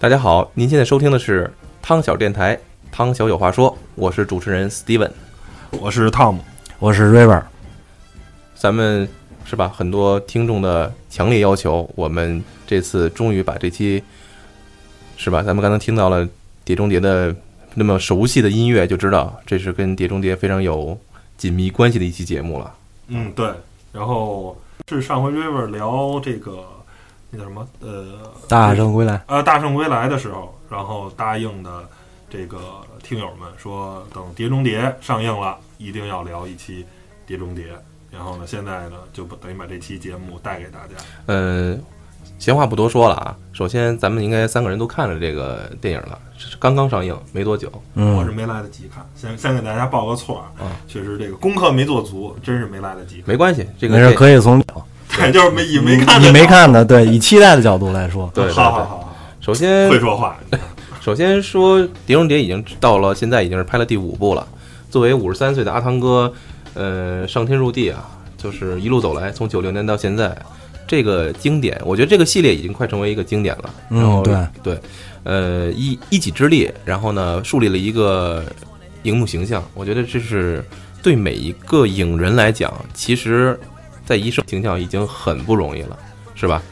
大家好，您现在收听的是汤小电台，汤小有话说，我是主持人 Steven，我是 Tom，我是 River。咱们是吧？很多听众的强烈要求，我们这次终于把这期是吧？咱们刚才听到了《碟中谍》的那么熟悉的音乐，就知道这是跟《碟中谍》非常有紧密关系的一期节目了。嗯，对。然后是上回 River 聊这个那叫什么？呃，大圣归来。呃，大圣归来的时候，然后答应的这个听友们说，等《碟中谍》上映了，一定要聊一期《碟中谍》。然后呢，现在呢，就等于把这期节目带给大家。呃，闲话不多说了啊。首先，咱们应该三个人都看了这个电影了，是刚刚上映没多久。嗯，我是没来得及看，先先给大家报个错啊。确实这个功课没做足，真是没来得及。没关系，这个没事可以从对，就是没以没看你没看的，对，以期待的角度来说，对，好好好。首先会说话。首先说，《碟中谍》已经到了现在已经是拍了第五部了。作为五十三岁的阿汤哥，呃，上天入地啊，就是一路走来，从九六年到现在，这个经典，我觉得这个系列已经快成为一个经典了。然后对对，呃，一一己之力，然后呢，树立了一个荧幕形象。我觉得这是对每一个影人来讲，其实在一生形象已经很不容易了，是吧？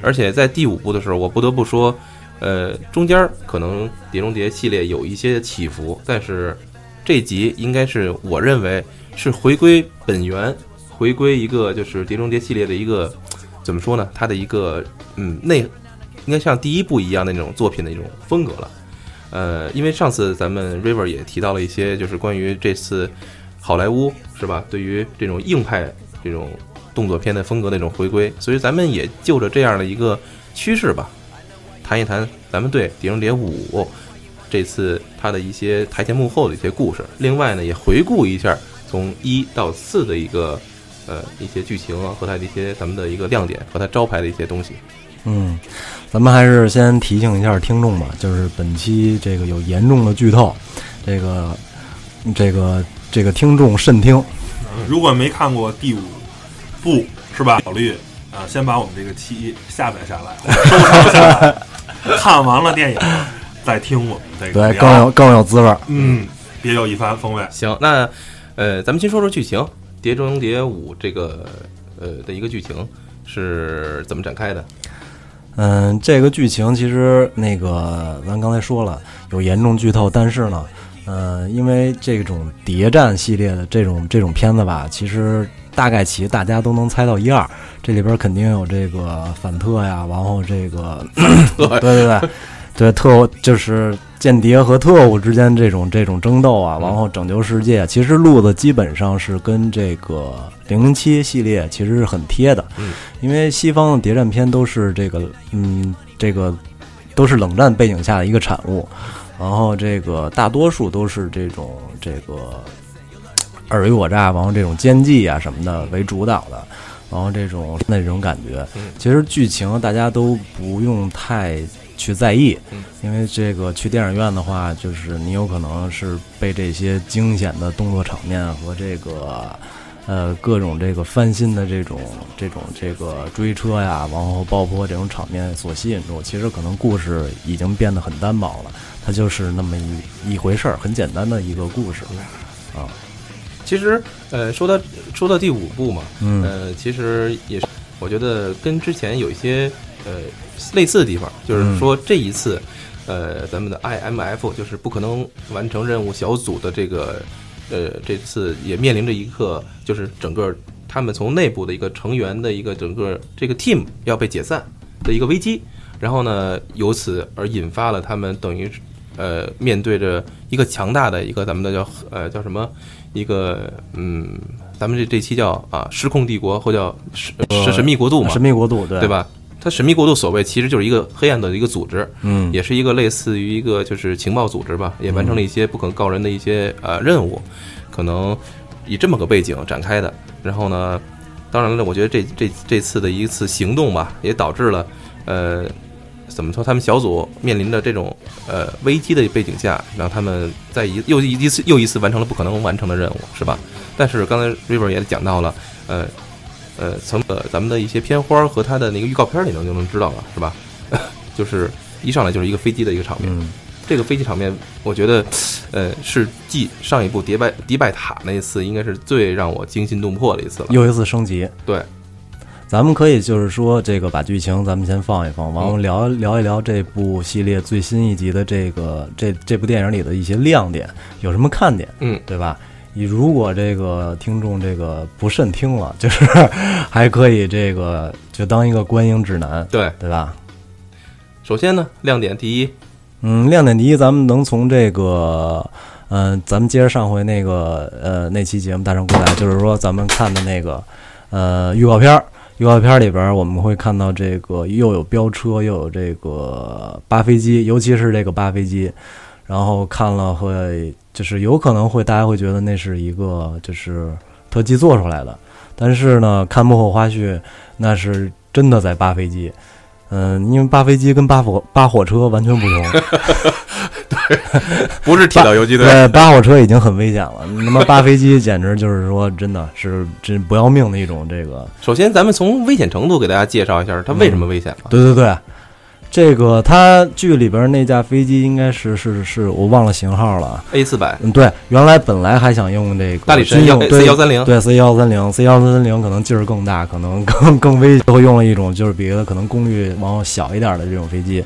而且在第五部的时候，我不得不说。呃，中间可能《碟中谍》系列有一些起伏，但是这集应该是我认为是回归本源，回归一个就是《碟中谍》系列的一个怎么说呢？它的一个嗯内应该像第一部一样的那种作品的一种风格了。呃，因为上次咱们 River 也提到了一些，就是关于这次好莱坞是吧？对于这种硬派这种动作片的风格的一种回归，所以咱们也就着这样的一个趋势吧。谈一谈咱们对《碟中谍五》这次它的一些台前幕后的一些故事，另外呢，也回顾一下从一到四的一个呃一些剧情啊和它的一些咱们的一个亮点和它招牌的一些东西。嗯，咱们还是先提醒一下听众吧，就是本期这个有严重的剧透，这个这个这个听众慎听。如果没看过第五部是吧？考虑啊，先把我们这个期下载下来，收藏下来。看完了电影，再听我们这个，对，更有更有滋味儿，嗯，别有一番风味。行，那呃，咱们先说说剧情，《碟中谍五》这个呃的一个剧情是怎么展开的？嗯，这个剧情其实那个咱刚才说了有严重剧透，但是呢，呃，因为这种谍战系列的这种这种片子吧，其实大概其大家都能猜到一二。这里边肯定有这个反特呀，然后这个，对对对，对特务就是间谍和特务之间这种这种争斗啊，然后拯救世界。其实路子基本上是跟这个零零七系列其实是很贴的，嗯，因为西方的谍战片都是这个，嗯，这个都是冷战背景下的一个产物，然后这个大多数都是这种这个尔虞我诈，然后这种奸计啊什么的为主导的。然后这种那种感觉，其实剧情大家都不用太去在意，因为这个去电影院的话，就是你有可能是被这些惊险的动作场面和这个呃各种这个翻新的这种这种这个追车呀，然后爆破这种场面所吸引住。其实可能故事已经变得很单薄了，它就是那么一一回事儿，很简单的一个故事啊。其实，呃，说到说到第五部嘛，嗯，呃，其实也是，我觉得跟之前有一些呃类似的地方，就是说这一次，呃，咱们的 IMF 就是不可能完成任务小组的这个，呃，这次也面临着一个，就是整个他们从内部的一个成员的一个整个这个 team 要被解散的一个危机，然后呢，由此而引发了他们等于，呃，面对着一个强大的一个咱们的叫呃叫什么？一个嗯，咱们这这期叫啊，失控帝国或叫神神秘国度嘛，神秘国度对对吧？它神秘国度所谓其实就是一个黑暗的一个组织，嗯，也是一个类似于一个就是情报组织吧，也完成了一些不可告人的一些呃任务，可能以这么个背景展开的。然后呢，当然了，我觉得这这这次的一次行动吧，也导致了呃。怎么说？他们小组面临着这种呃危机的背景下，让他们在一又一次又一次完成了不可能完成的任务，是吧？但是刚才 River 也讲到了，呃呃，从呃咱们的一些片花和他的那个预告片里头就能知道了，是吧？就是一上来就是一个飞机的一个场面。嗯这个飞机场面，我觉得，呃，是继上一部迪拜迪拜塔那一次，应该是最让我惊心动魄的一次了。又一次升级。对，咱们可以就是说，这个把剧情咱们先放一放，完了聊聊一聊这部系列最新一集的这个这这部电影里的一些亮点，有什么看点，嗯，对吧？你如果这个听众这个不慎听了，就是 还可以这个就当一个观影指南，对。对吧？首先呢，亮点第一，嗯，亮点第一，咱们能从这个，嗯、咱们接着上回那个呃那期节目《大圣归来》，就是说咱们看的那个呃预告片儿，预告片里边我们会看到这个又有飙车，又有这个扒飞机，尤其是这个扒飞机，然后看了会就是有可能会大家会觉得那是一个就是特技做出来的，但是呢，看幕后花絮，那是真的在扒飞机。嗯，因为扒飞机跟扒火扒火车完全不同，不是铁道游击队，对，扒火车已经很危险了，他妈扒飞机简直就是说真的是真不要命的一种这个。首先，咱们从危险程度给大家介绍一下它为什么危险吧。对对对，这个它剧里边那架飞机应该是是是我忘了型号了。A 四百嗯，对，原来本来还想用这个大力神用 C 幺三零，对 C 幺三零 C 幺三零可能劲儿更大，可能更更危险，会用了一种就是别的可能功率往后小一点的这种飞机，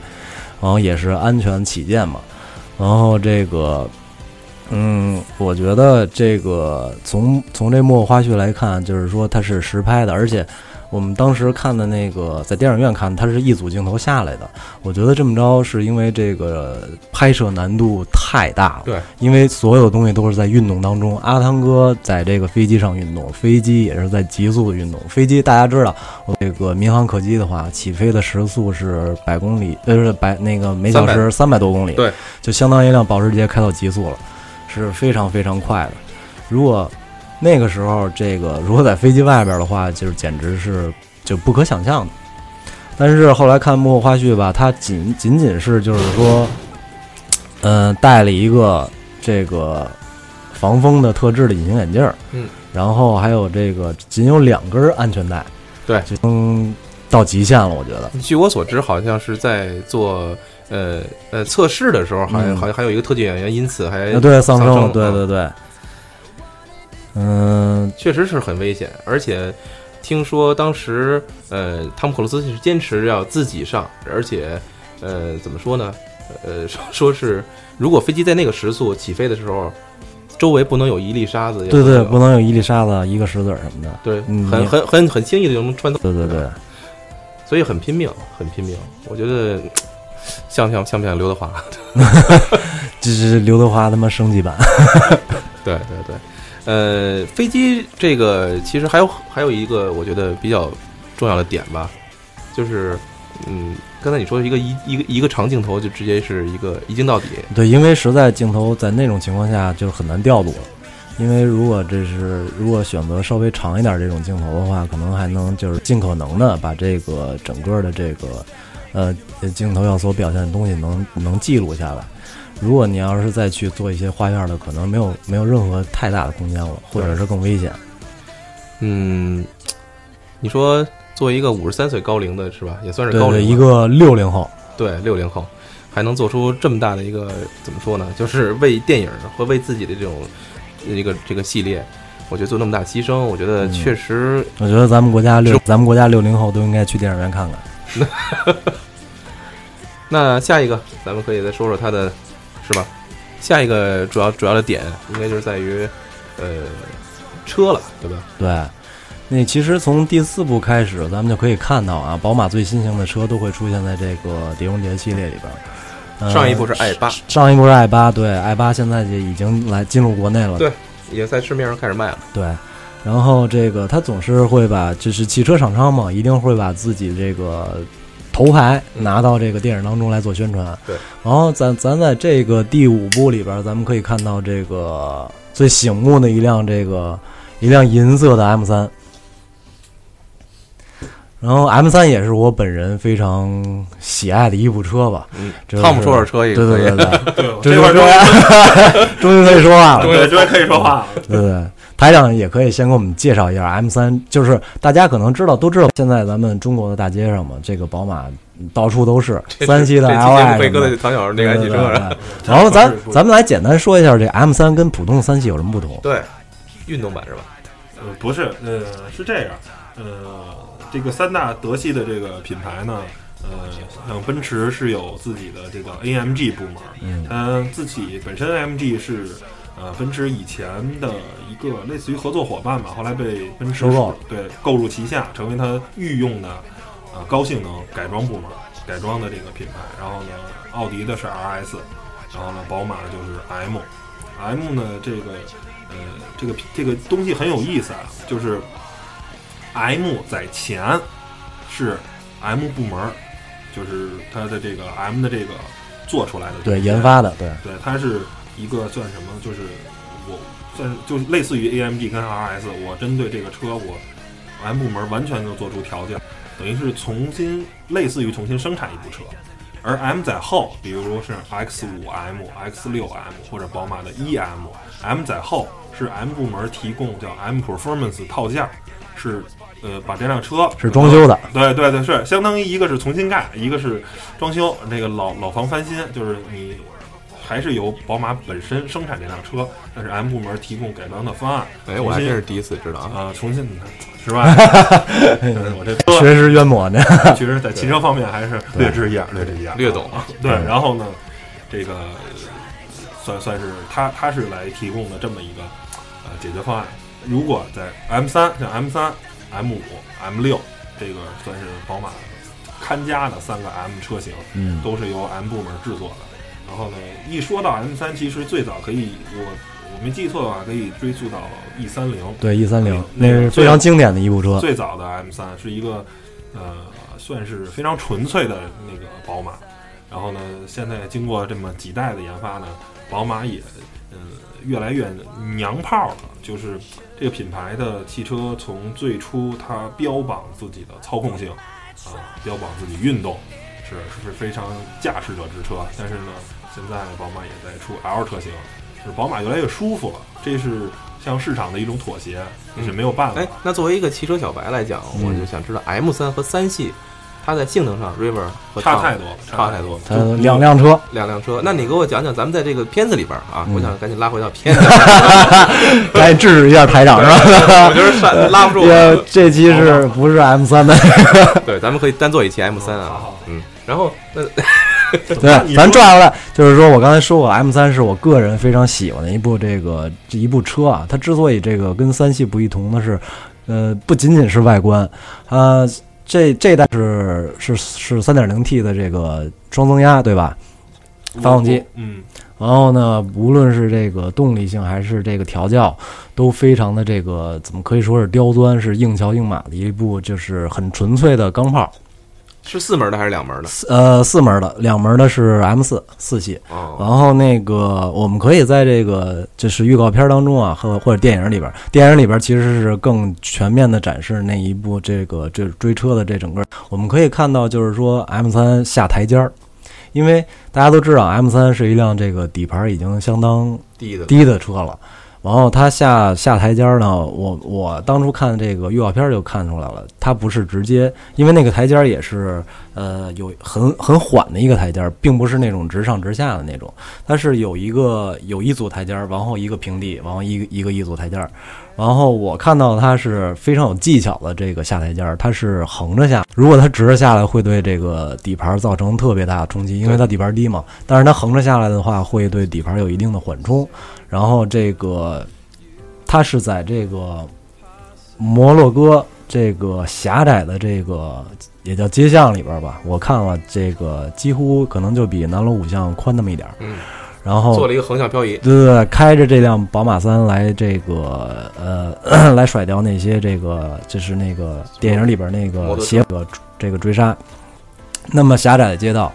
然后也是安全起见嘛。然后这个，嗯，我觉得这个从从这幕后花絮来看，就是说它是实拍的，而且我们当时看的那个在电影院看，它是一组镜头下来的。我觉得这么着是因为这个拍摄难度太大了。对，因为所有东西都是在运动当中。阿汤哥在这个飞机上运动，飞机也是在急速的运动。飞机大家知道，这个民航客机的话，起飞的时速是百公里，呃，是百那个每小时三百多公里，对，就相当于一辆保时捷开到极速了，是非常非常快的。如果那个时候这个如果在飞机外边的话，就是简直是就不可想象的。但是后来看幕后花絮吧，他仅仅仅是就是说，嗯、戴了一个这个防风的特制的隐形眼镜儿，嗯，然后还有这个仅有两根安全带，对就能到极限了，我觉得。据我所知，好像是在做呃呃测试的时候，好像好像还有一个特技演员因此还啊，对，丧生生，对啊对对，嗯，确实是很危险，而且听说当时呃汤姆克鲁斯是坚持要自己上，而且呃怎么说呢？呃说说是如果飞机在那个时速起飞的时候，周围不能有一粒沙子，对对，不能有一粒沙子、一个石子儿什么的。对，嗯很很很很轻易的就能穿透，对对对，所以很拼命，很拼命。我觉得像不像像不像刘德华？这是刘德华他妈升级版。对对对，呃，飞机这个其实还有还有一个我觉得比较重要的点吧，就是嗯，刚才你说的一个一一个一个长镜头就直接是一个一镜到底，对，因为实在镜头在那种情况下就是很难调度了。因为如果这是如果选择稍微长一点这种镜头的话，可能还能就是尽可能的把这个整个的这个呃镜头要所表现的东西能能记录下来。如果你要是再去做一些花样的，可能没有没有任何太大的空间了，或者是更危险。嗯，你说作为一个五十三岁高龄的是吧，也算是对对，高龄了一个六零后，对六零后，还能做出这么大的一个怎么说呢？就是为电影和为自己的这种一个这个系列，我觉得做那么大牺牲，我觉得嗯确实我觉得咱们国家六咱们国家六零后都应该去电影院看看。那下一个，咱们可以再说说他的，是吧？下一个主要主要的点应该就是在于，呃，车了，对吧？对，那其实从第四部开始，咱们就可以看到啊，宝马最新型的车都会出现在这个《碟中谍》系列里边儿。呃上一部是 i 八，上一部是 i 八，对 i 八现在就已经来进入国内了。对也在市面上开始卖了。对，然后这个他总是会把，就是汽车厂商嘛，一定会把自己这个头牌嗯拿到这个电影当中来做宣传。对，然后咱咱在这个第五部里边，咱们可以看到这个最醒目的一辆这个一辆银色的 M 三。然后 M 三也是我本人非常喜爱的一部车吧。嗯这是汤姆说说车也对对对对，对，这块终于 终于可以说话了。对，终于可以说话了。对对，台长也可以先给我们介绍一下 M 三，就是大家可能知道都知道，现在咱们中国的大街上嘛，这个宝马到处都是 三系的 L 节 I 唐小那个汽车 然后咱咱们来简单说一下这 M 三跟普通的三系有什么不同？对，运动版是吧？呃，不是，呃，是这样，呃，这个三大德系的这个品牌呢，呃，像奔驰是有自己的这个 AMG 部门，嗯它自己本身 AMG 是呃奔驰以前的一个类似于合作伙伴吧，后来被奔驰收购了对购入旗下，成为它御用的呃高性能改装部门改装的这个品牌。然后呢，奥迪的是 RS，然后呢，宝马就是 M。M 呢，这个呃，这个这个东西很有意思啊，就是 M 在前是 M 部门儿，就是它的这个 M 的这个做出来的对，研发的，对，对，它是一个算什么？就是我算是就是类似于 AMG 跟 RS，我针对这个车，我 M 部门完全就做出调教，等于是重新类似于重新生产一部车。而 M 在后，比如说是 X 五 M、X 六 M 或者宝马的 EM，M 在后是 M 部门提供叫 M Performance 套件，是呃把这辆车是装修的，对对对，是相当于一个是重新盖，一个是装修，那个老老房翻新，就是你还是由宝马本身生产这辆车，但是 M 部门提供改装的方案。哎，我还真是第一次知道啊。啊、重新是吧？嗯我这车学识渊博呢。其实，在汽车方面还是略知一二，略知一二，略懂啊。对，然后呢，这个呃算算是他他是来提供的这么一个呃解决方案。如果在 M 三像 M 三、M 五、M 六，这个算是宝马看家的三个 M 车型，嗯，都是由 M 部门制作的。然后呢，一说到 M 三，其实最早可以我我没记错的话，可以追溯到 E 三零。对，E 三零那是非常经典的一部车。最早的 M 三是一个呃，算是非常纯粹的那个宝马。然后呢，现在经过这么几代的研发呢，宝马也呃越来越娘炮了。就是这个品牌的汽车从最初它标榜自己的操控性啊、标榜自己运动，是是非常驾驶者之车。但是呢，现在宝马也在出 L 车型，就是宝马越来越舒服了。这是向市场的一种妥协，也是没有办法。哎，那作为一个汽车小白来讲，嗯我就想知道 M 三和三系，它在性能上 River 和差太多了，差太多了。它两辆车，两辆车，那你给我讲讲咱们在这个片子里边啊，嗯我想赶紧拉回到片子，赶紧制止一下台长是吧？我觉得上拉不住。这这期是不是 M 三的？对，咱们可以单做一期 M 三啊好好，嗯，然后那 对，咱转过来，就是说我刚才说过，M 三是我个人非常喜欢的一部这个这一部车啊。它之所以这个跟三系不一同的是，呃，不仅仅是外观，呃，这这代是是是三点零 T 的这个双增压，对吧？发动机，嗯，然后呢，无论是这个动力性还是这个调教，都非常的这个怎么可以说是刁钻，是硬桥硬马的一部，就是很纯粹的钢炮。是四门的还是两门的？四呃，四门的，两门的是 M 四四系。然哦，后那个，我们可以在这个就是预告片当中啊，或或者电影里边，电影里边其实是更全面的展示那一部这个这追车的这整个。我们可以看到，就是说 M 三下台阶儿，因为大家都知道 M 三是一辆这个底盘已经相当低的低的车了。然后他下下台阶儿呢，我我当初看这个预告片就看出来了，他不是直接，因为那个台阶儿也是呃有很很缓的一个台阶，并不是那种直上直下的那种，它是有一个有一组台阶儿，然后一个平地，然后一一个一组台阶儿，然后我看到它是非常有技巧的这个下台阶儿，它是横着下，如果它直着下来会对这个底盘造成特别大的冲击，因为它底盘低嘛，但是它横着下来的话会对底盘有一定的缓冲。然后这个它是在这个摩洛哥这个狭窄的这个也叫街巷里边吧，我看了这个几乎可能就比南锣鼓巷宽那么一点儿。然后做了一个横向漂移，对对对，开着这辆宝马三来这个呃 来甩掉那些这个就是那个电影里边那个邪恶这个追杀。那么狭窄的街道，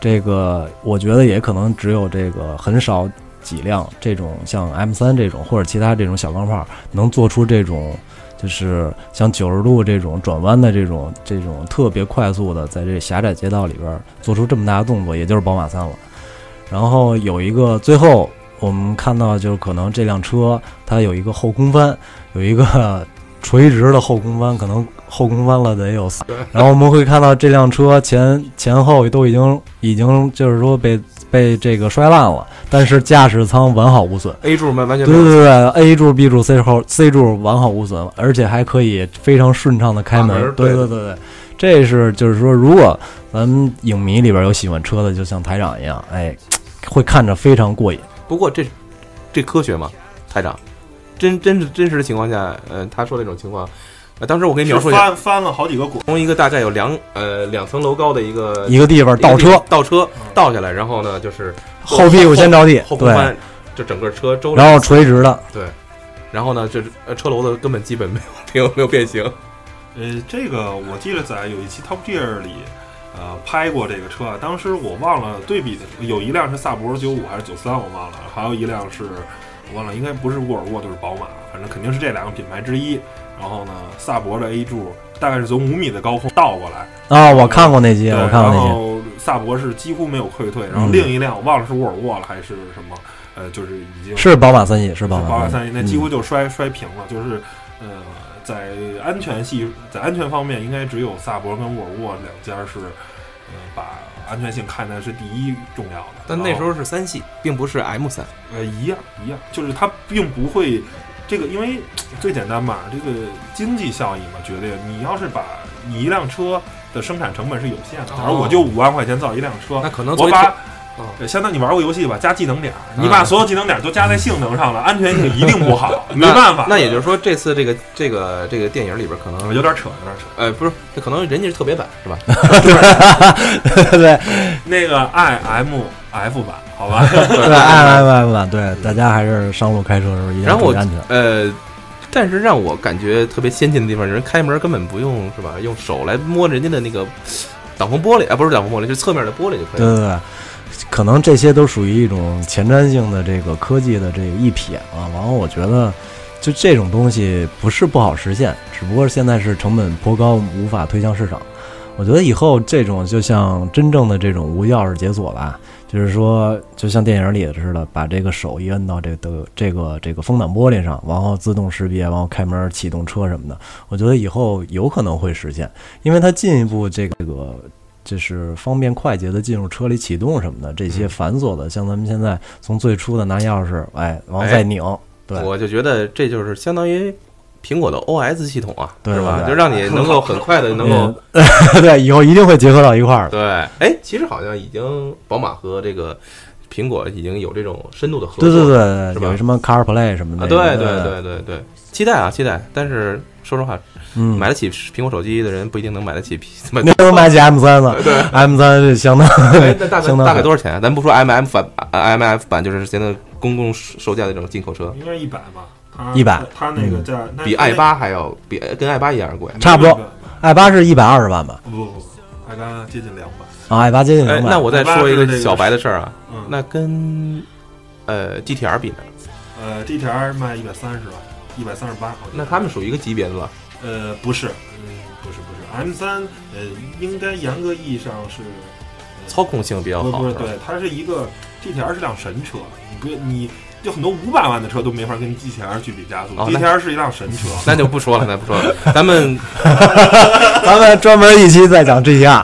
这个我觉得也可能只有这个很少几辆这种像 M 三这种或者其他这种小钢炮能做出这种。就是像九十度这种转弯的这种这种特别快速的，在这狭窄街道里边做出这么大的动作，也就是宝马三了。然后有一个最后我们看到就是可能这辆车它有一个后空翻，有一个垂直的后空翻，可能后空翻了得有四。然后我们会看到这辆车前前后都已经已经就是说被被这个摔烂了，但是驾驶舱完好无损。A 柱完完全对对对，A 柱、B 柱、C 柱、C 柱完好无损，而且还可以非常顺畅的开门。对对对对，这是就是说，如果咱们影迷里边有喜欢车的，就像台长一样，哎，会看着非常过瘾。不过这这科学吗，台长？真真是真实的情况下，呃，他说那种情况，呃，当时我给你描述一下，翻翻了好几个滚，从一个大概有两呃两层楼高的一个一个地方倒车，倒车嗯倒下来，然后呢就是后屁股先着地，后空翻，就整个车周，然后垂直的，对，然后呢，就是呃车楼子根本基本没有没有没有变形，呃，这个我记得在有一期 Top Gear 里，呃，拍过这个车啊。当时我忘了对比的，有一辆是萨博九五还是九三，我忘了，还有一辆是我忘了，应该不是沃尔沃就是宝马，反正肯定是这两个品牌之一。然后呢，萨博的 A 柱大概是从五米的高空倒过来，啊，我看过那集，对，我看过然那集，后萨博是几乎没有溃退，然后嗯另一辆我忘了是沃尔沃了还是什么，呃，就是已经是宝马三系，是宝宝马马三系，那几乎嗯就摔、摔平了。就是呃，在安全系在安全方面，应该只有萨博跟沃尔沃两家是呃把安全性看的是第一重要的。但那时候是三系，并不是 M 三，呃一样一样，就是它并不会这个，因为 最简单嘛，这个经济效益嘛，绝对你要是把你一辆车的生产成本是有限的，假如我就五万块钱造一辆车，那可能我把哦呃相当于你玩过游戏吧，加技能点你把所有技能点儿都加在性能上了，安全性一定不好，没办法。那也就是说，这次这个这个这个电影里边可能有点扯，有点扯。哎不是，这可能人家是特别版是吧？对那个 I M F 版，好吧？对，I M F 版，对，大家还是上路开车的时候一定然后我要注意安全。呃，但是让我感觉特别先进的地方，人开门根本不用是吧？用手来摸人家的那个挡风玻璃啊，不是挡风玻璃，是侧面的玻璃就可以了。对对对，可能这些都属于一种前瞻性的这个科技的这个一瞥啊。然后我觉得，就这种东西不是不好实现，只不过现在是成本颇高，无法推向市场。我觉得以后这种就像真正的这种无钥匙解锁吧，就是说，就像电影里的似的，把这个手一摁到这个这个这个风挡玻璃上，然后自动识别，然后开门启动车什么的。我觉得以后有可能会实现，因为它进一步这个就是方便快捷的进入车里启动什么的，这些繁琐的，像咱们现在从最初的拿钥匙，哎，然后再拧，对我就觉得这就是相当于苹果的 OS 系统啊，对是吧？就让你能够很快的能够嗯 对，以后 一定会结合到一块儿的。对。哎，其实好像已经宝马和这个苹果已经有这种深度的合作，对对对，有什么 CarPlay 什么的，啊，对对对对对，期待啊期待。但是说实话，嗯，买得起苹果手机的人不一定能买得起买那能买起 M 三了对。，M 三是相当哎，那大概相当大概多少钱啊？咱不说 M M 版，M F 版就是现在公共售价的这种进口车，应该是一百吧。它100它那个价那比 i 八还要比跟 i 八一样贵。差不多。i 八是一百二十万吧？不不不，i 八接近两百。啊，i 八接近哎两，百。那我再说一个小白的事儿啊，嗯，那跟呃 GTR 比呢？呃，GTR 卖一百三十万，一百三十八。那他们属于一个级别的了。呃不是，嗯不是不是，M 三呃应该严格意义上是呃操控性比较好，不对，它是一个 GTR 是辆神车，你不你就很多五百万的车都没法跟 GTR 去比加速、哦 GTR 是一辆神车。那就不说了，那不说了，咱们 咱们专门一期再讲 GTR。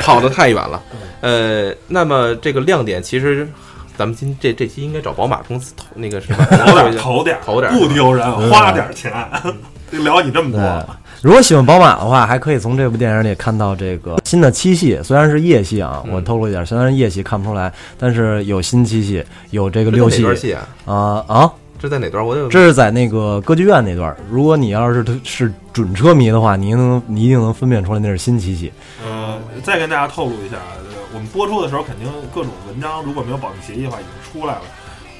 跑得太远了。呃，那么这个亮点其实，咱们今这这期应该找宝马公司投那个什么？投点投点投点不丢人，花点钱，就聊你这么多。，如果喜欢宝马的话，还可以从这部电影里看到这个新的七系，虽然是夜系啊，嗯我透露一点，虽然是夜系看不出来，但是有新七系，有这个六系啊？啊啊，这在哪段？我有这是在那个歌剧院那段。如果你要是是准车迷的话，你能你一定能分辨出来那是新七系。呃，再跟大家透露一下，呃我们播出的时候肯定各种文章如果没有保密协议的话已经出来了。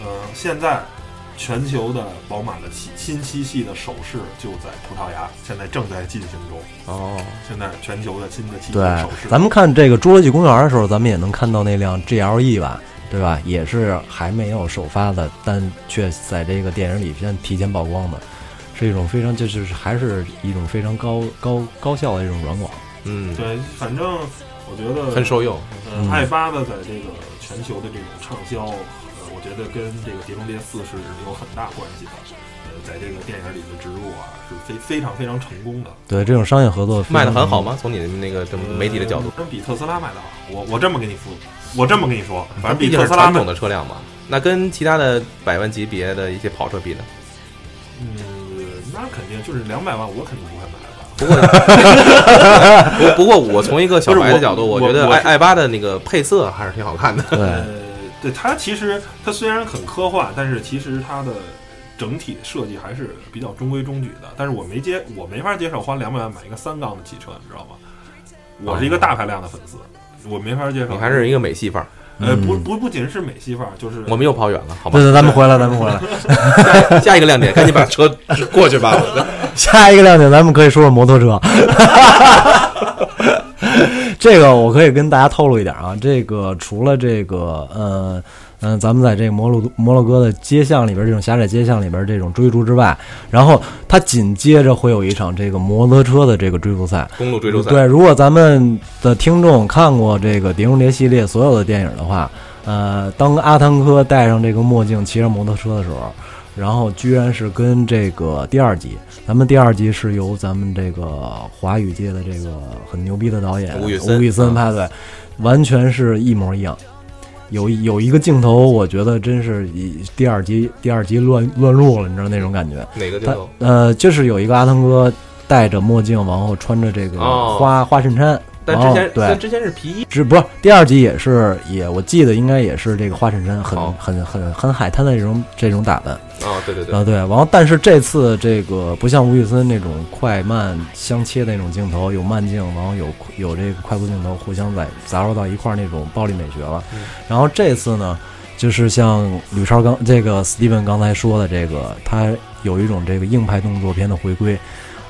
呃，现在全球的宝马的七新七系的首饰就在葡萄牙，现在正在进行中。哦，现在全球的新的七系首饰，，咱们看这个侏罗纪公园的时候，咱们也能看到那辆 GLE 吧，对吧？也是还没有首发的，但却在这个电影里先提前曝光的，是一种非常就是还是一种非常高高高效的一种软广。嗯，对，反正我觉得很受用。呃，嗯爱八的在这个全球的这种畅销，觉得跟这个《碟中谍四》是有很大关系的。呃，在这个电影里的植入啊，是非非常非常成功的。对这种商业合作卖的很好吗？从你的那个这么媒体的角度，呃比特斯拉卖的好。我我这么跟你说，我这么跟你说，反正毕竟比特斯拉卖是传统的车辆嘛。那跟其他的百万级别的一些跑车比呢？嗯，那肯定就是两百万，我肯定不会买了。不过，不不过我从一个小白的角度，我觉得爱爱八的那个配色还是挺好看的。对呃，对它其实它虽然很科幻，但是其实它的整体设计还是比较中规中矩的。但是我没接，我没法接受花两百万买一个三缸的汽车，你知道吗？我是一个大排量的粉丝，我没法接受。你还是一个美系范儿，呃，不嗯不不仅是美系范儿，就是我们又跑远了，好吧对？对，咱们回来，咱们回来。下下一个亮点，赶紧把车过去吧。下一个亮点，咱们可以说说摩托车。这个我可以跟大家透露一点啊，这个除了这个呃嗯、咱们在这个摩洛摩洛哥的街巷里边，这种狭窄街巷里边这种追逐之外，然后它紧接着会有一场这个摩托车的这个追逐赛。公路追逐赛，对，如果咱们的听众看过这个《碟中谍》系列所有的电影的话，呃，当阿汤哥戴上这个墨镜骑上摩托车的时候，然后居然是跟这个第二集，咱们第二集是由咱们这个华语界的这个很牛逼的导演吴宇森拍的，完全是一模一样。有有一个镜头，我觉得真是以第二集第二集乱乱入了，你知道那种感觉。他哪个镜头？呃，就是有一个阿汤哥戴着墨镜，然后穿着这个哦花、花衬衫，但之前对但之前是皮衣，只不是第二集也是也，我记得应该也是这个花衬衫，很、哦很很很海滩的这种这种打扮哦，对对对，啊，对。然后但是这次这个不像吴宇森那种快慢相切的那种镜头，有慢镜，然后有有这个快速镜头互相在杂糅到一块儿那种暴力美学了。嗯然后这次呢，就是像吕超刚这个 Steven 刚才说的这个，他有一种这个硬派动作片的回归。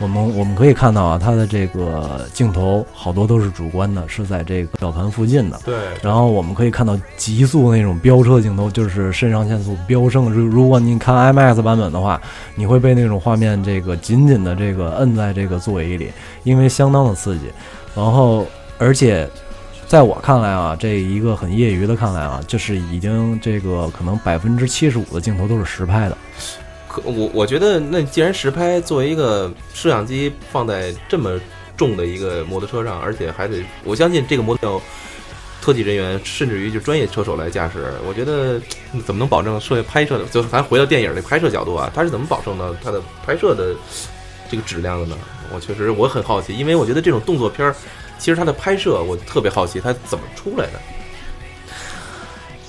我们我们可以看到啊，它的这个镜头好多都是主观的，是在这个表盘附近的。对，然后我们可以看到极速那种飙车镜头，就是肾上腺素飙升。如如果你看 IMAX 版本的话，你会被那种画面这个紧紧的这个摁在这个座椅里，因为相当的刺激。然后，而且在我看来啊，这一个很业余的看来啊，就是已经这个可能百分之七十五的镜头都是实拍的。可我我觉得，那既然实拍作为一个摄像机放在这么重的一个摩托车上，而且还得，我相信这个摩托要特技人员，甚至于就专业车手来驾驶，我觉得怎么能保证摄拍摄的？就是咱回到电影的拍摄角度啊，它是怎么保证的它的拍摄的这个质量的呢？我确实我很好奇，因为我觉得这种动作片儿，其实它的拍摄我特别好奇，它怎么出来的？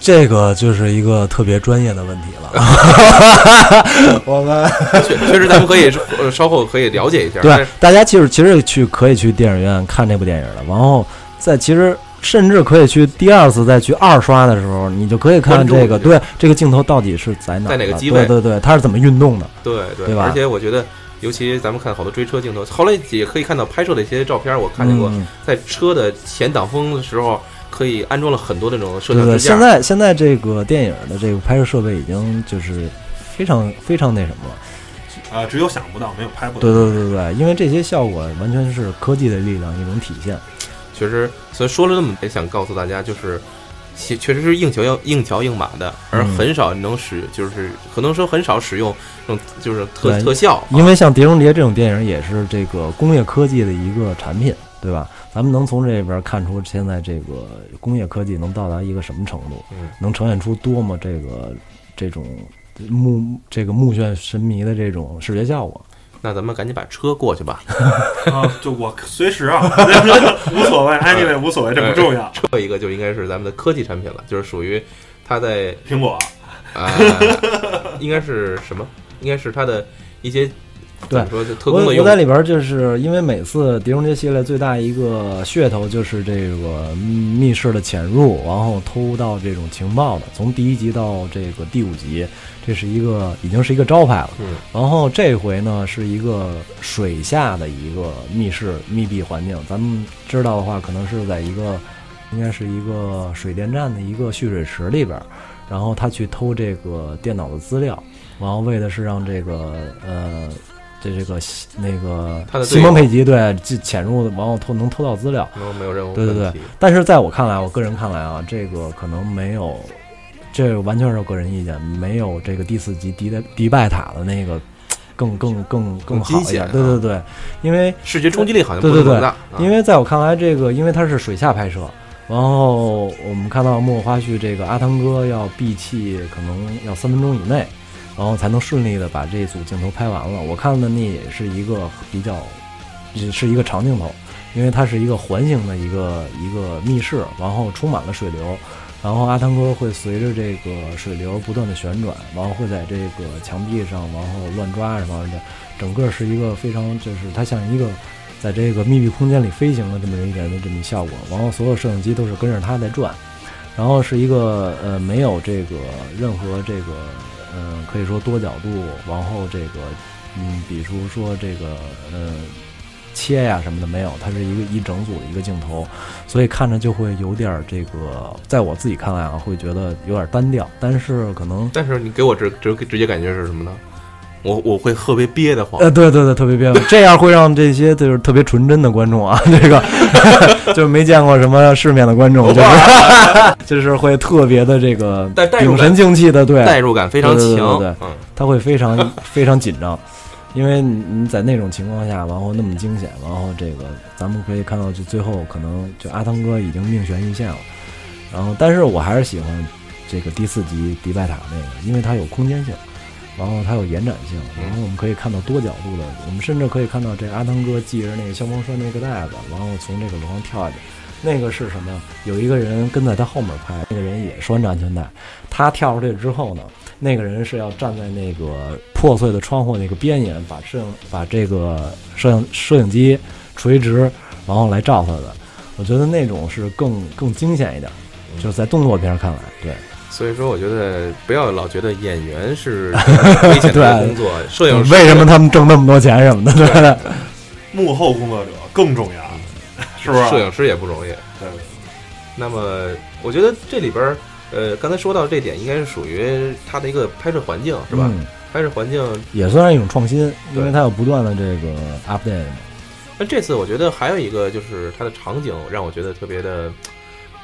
这个就是一个特别专业的问题了。我们确确实，咱们可以呃稍后可以了解一下。对大家其实其实去可以去电影院看这部电影了，然后在其实甚至可以去第二次再去二刷的时候，你就可以看这个对这个镜头到底是在哪在哪个机位对对对，它是怎么运动的？对对，对吧而且我觉得，尤其咱们看好多追车镜头，后来也可以看到拍摄的一些照片，我看见过，嗯在车的前挡风的时候，可以安装了很多那种摄像支架。现在现在这个电影的这个拍摄设备已经就是非常非常那什么了。啊，只有想不到，没有拍不到。对对对对，因为这些效果完全是科技的力量一种体现。确实，所以说了那么，也想告诉大家，就是其确实是硬桥要硬桥硬马的，而嗯很少能使，就是可能说很少使用这种就是特特效，因为像《碟中谍》这种电影也是这个工业科技的一个产品，对吧？咱们能从这边看出现在这个工业科技能到达一个什么程度，嗯能呈现出多么这个这种目这个目眩神迷的这种视觉效果。那咱们赶紧把车过去吧。啊，就我随时啊，无所谓，anyway 无所谓，这不重要。这一个就应该是咱们的科技产品了，就是属于它在苹果啊、应该是什么？应该是它的一些对说就特我工的用我在里边就是因为每次《碟中谍》系列最大一个噱头就是这个密室的潜入，然后偷到这种情报的，从第一集到这个第五集，这是一个已经是一个招牌了。嗯，然后这回呢是一个水下的一个密室密闭环境，咱们知道的话，可能是在一个应该是一个水电站的一个蓄水池里边儿，然后他去偷这个电脑的资料，然后为的是让这个呃。这这个西那个他的西蒙佩吉对进潜入，然后偷能偷到资料，没有任何对对对。但是在我看来，我个人看来啊，这个可能没有这完全是个人意见，没有这个第四集迪拜迪拜塔的那个更更更更好一点。啊对对对，因为视觉冲击力好像对对对不是那么大，啊因为在我看来，这个因为它是水下拍摄，然后我们看到幕后花絮，这个阿汤哥要闭气，可能要三分钟以内，然后才能顺利的把这组镜头拍完了。我看的那也是一个比较，是一个长镜头，因为它是一个环形的一个一个密室，然后充满了水流。然后阿汤哥会随着这个水流不断的旋转，然后会在这个墙壁上，然后乱抓什么的，整个是一个非常就是它像一个在这个密闭空间里飞行的这么一个人的这么一效果，然后所有摄影机都是跟着他在转，然后是一个呃没有这个任何这个嗯、可以说多角度，然后这个嗯比如说这个嗯切呀什么的没有，它是一个一整组的一个镜头，所以看着就会有点这个，在我自己看来啊，会觉得有点单调，但是可能但是你给我直直直接感觉是什么呢？我我会特别憋得慌，呃，对对对，特别别，这样会让这些就是特别纯真的观众啊，这个 就没见过什么世面的观众，就是就是会特别的这个代代入感。屏神静气的，对，代入感非常对对对强，对对嗯，他会非常非常紧张，因为你你在那种情况下，然后那么惊险，然后这个咱们可以看到，就最后可能就阿汤哥已经命悬一线了，然后但是我还是喜欢这个第四集迪拜塔那个，因为它有空间性。然后它有延展性，然后我们可以看到多角度的，我们甚至可以看到这个阿汤哥系着那个消防栓那个带子，然后从这个楼上跳下去。那个是什么呀？有一个人跟在他后面拍，那个人也拴着安全带。他跳出去之后呢，那个人是要站在那个破碎的窗户那个边沿，把摄影把这个摄影摄影机垂直，然后来照他的。我觉得那种是更更惊险一点，就是在动作片看来，对。所以说我觉得不要老觉得演员是 危险的工作，摄影师为什么他们挣那么多钱什么的？对。幕后工作者更重要，是不是？摄影师也不容易。对，那么我觉得这里边儿，呃，刚才说到这点，应该是属于它的一个拍摄环境，是吧？嗯拍摄环境，也算是一种创新，因为对它有不断的这个 update 嘛。那这次我觉得还有一个就是它的场景让我觉得特别的，